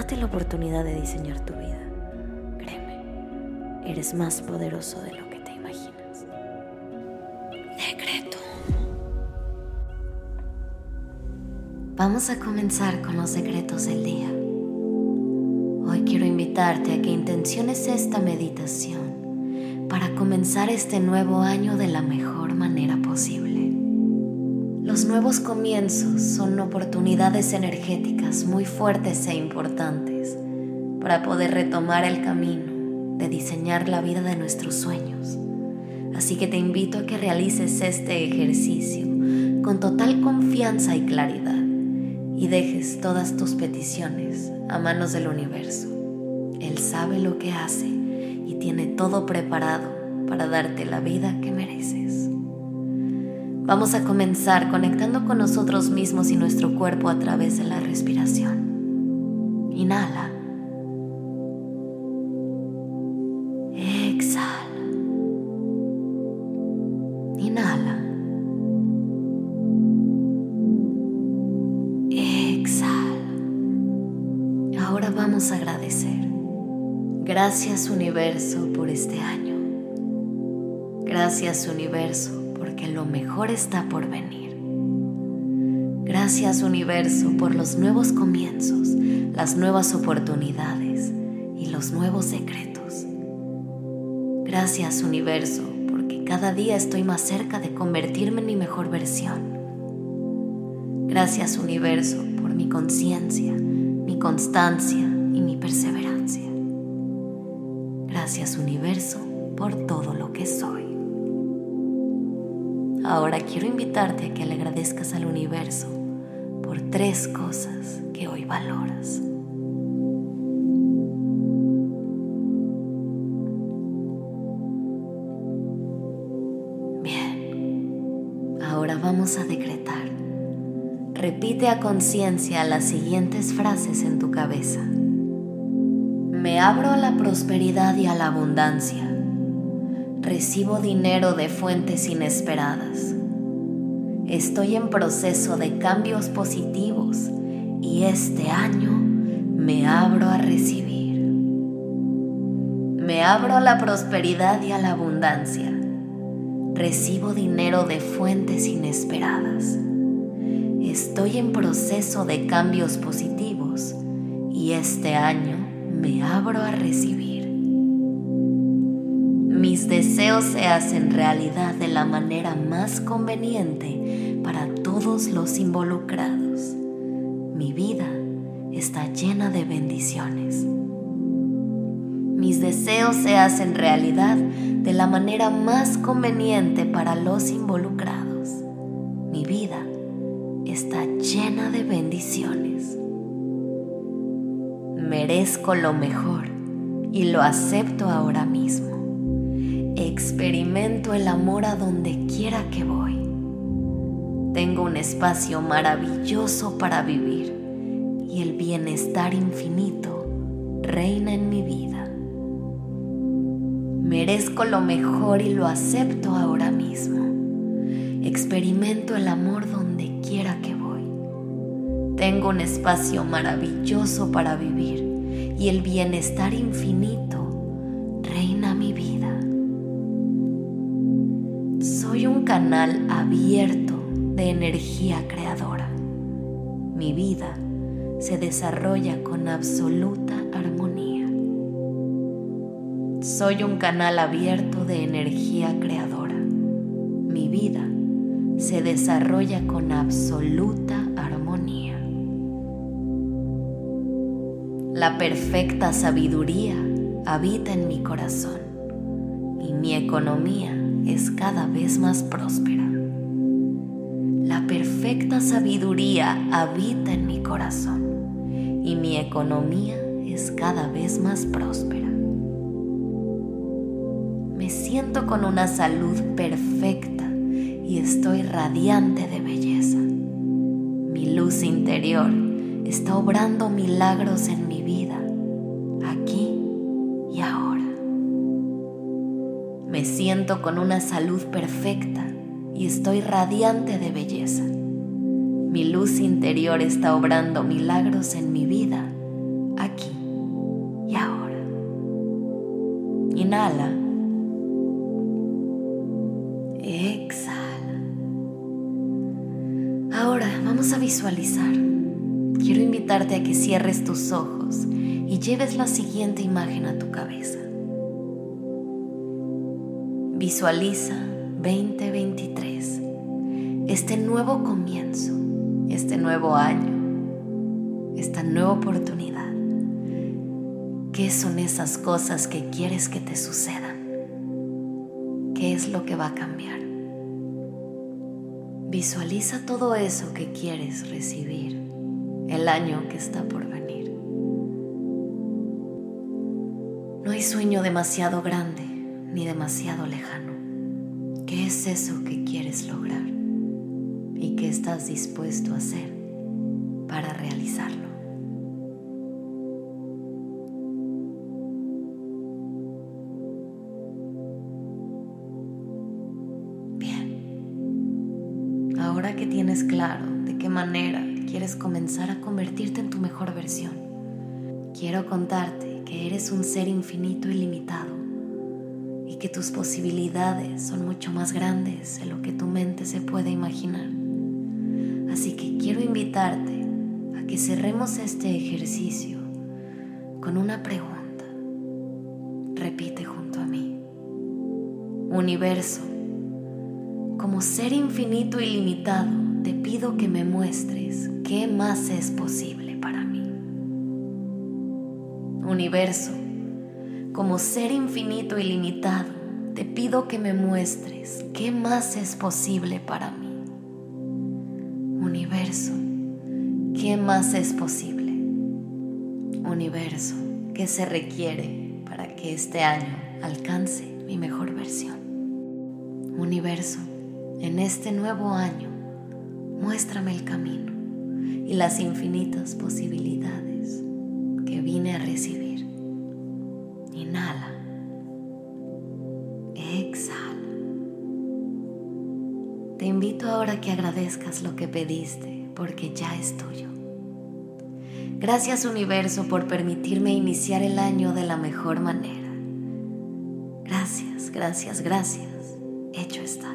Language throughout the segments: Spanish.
Date la oportunidad de diseñar tu vida. Créeme, eres más poderoso de lo que te imaginas. Decreto. Vamos a comenzar con los secretos del día. Hoy quiero invitarte a que intenciones esta meditación para comenzar este nuevo año de la mejor manera posible. Los nuevos comienzos son oportunidades energéticas muy fuertes e importantes para poder retomar el camino de diseñar la vida de nuestros sueños. Así que te invito a que realices este ejercicio con total confianza y claridad y dejes todas tus peticiones a manos del universo. Él sabe lo que hace y tiene todo preparado para darte la vida que mereces. Vamos a comenzar conectando con nosotros mismos y nuestro cuerpo a través de la respiración. Inhala. Exhala. Inhala. Exhala. Ahora vamos a agradecer. Gracias universo por este año. Gracias universo lo mejor está por venir. Gracias universo por los nuevos comienzos, las nuevas oportunidades y los nuevos secretos. Gracias universo porque cada día estoy más cerca de convertirme en mi mejor versión. Gracias universo por mi conciencia, mi constancia y mi perseverancia. Gracias universo por todo lo que soy. Ahora quiero invitarte a que le agradezcas al universo por tres cosas que hoy valoras. Bien, ahora vamos a decretar. Repite a conciencia las siguientes frases en tu cabeza. Me abro a la prosperidad y a la abundancia recibo dinero de fuentes inesperadas. Estoy en proceso de cambios positivos y este año me abro a recibir. Me abro a la prosperidad y a la abundancia. Recibo dinero de fuentes inesperadas. Estoy en proceso de cambios positivos y este año me abro a recibir mis deseos se hacen realidad de la manera más conveniente para todos los involucrados. Mi vida está llena de bendiciones. Mis deseos se hacen realidad de la manera más conveniente para los involucrados. Mi vida está llena de bendiciones. Merezco lo mejor y lo acepto ahora mismo. Experimento el amor a donde quiera que voy. Tengo un espacio maravilloso para vivir y el bienestar infinito reina en mi vida. Merezco lo mejor y lo acepto ahora mismo. Experimento el amor donde quiera que voy. Tengo un espacio maravilloso para vivir y el bienestar infinito reina mi vida. Soy un canal abierto de energía creadora. Mi vida se desarrolla con absoluta armonía. Soy un canal abierto de energía creadora. Mi vida se desarrolla con absoluta armonía. La perfecta sabiduría habita en mi corazón y mi economía es cada vez más próspera. La perfecta sabiduría habita en mi corazón y mi economía es cada vez más próspera. Me siento con una salud perfecta y estoy radiante de belleza. Mi luz interior está obrando milagros en mi vida, siento con una salud perfecta y estoy radiante de belleza. Mi luz interior está obrando milagros en mi vida, aquí y ahora. Inhala. Exhala. Ahora vamos a visualizar. Quiero invitarte a que cierres tus ojos y lleves la siguiente imagen a tu cabeza. Visualiza 2023, este nuevo comienzo este nuevo año, esta nueva oportunidad? ¿Qué son esas cosas que quieres que te sucedan? ¿Qué es lo que va a cambiar? Visualiza todo eso que quieres recibir el año que está por venir. No hay sueño demasiado grande ni demasiado lejano. ¿Qué es eso que quieres lograr? y qué estás dispuesto a hacer para realizarlo. Bien, ahora que tienes claro de qué manera quieres comenzar a convertirte en tu mejor versión, quiero contarte que eres un ser infinito y limitado que tus posibilidades son mucho más grandes de lo que tu mente se puede imaginar. Así que quiero invitarte a que cerremos este ejercicio con una pregunta. Repite junto a mí. Universo, como ser infinito y limitado, te pido que me muestres qué más es posible para mí. Universo, como ser infinito y limitado, te pido que me muestres qué más es posible para mí. Universo, ¿qué más es posible? Universo, ¿qué se requiere para que este año alcance mi mejor versión? Universo, en este nuevo año, muéstrame el camino y las infinitas posibilidades que vine a recibir. Inhala. Exhala. Te invito ahora a que agradezcas lo que pediste, porque ya es tuyo. Gracias universo por permitirme iniciar el año de la mejor manera. Gracias, gracias, gracias. Hecho está.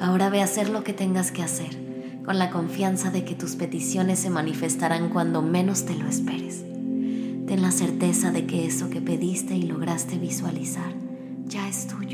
Ahora ve a hacer lo que tengas que hacer, con la confianza de que tus peticiones se manifestarán cuando menos te lo esperes. Ten la certeza de que eso que pediste y lograste visualizar ya es tuyo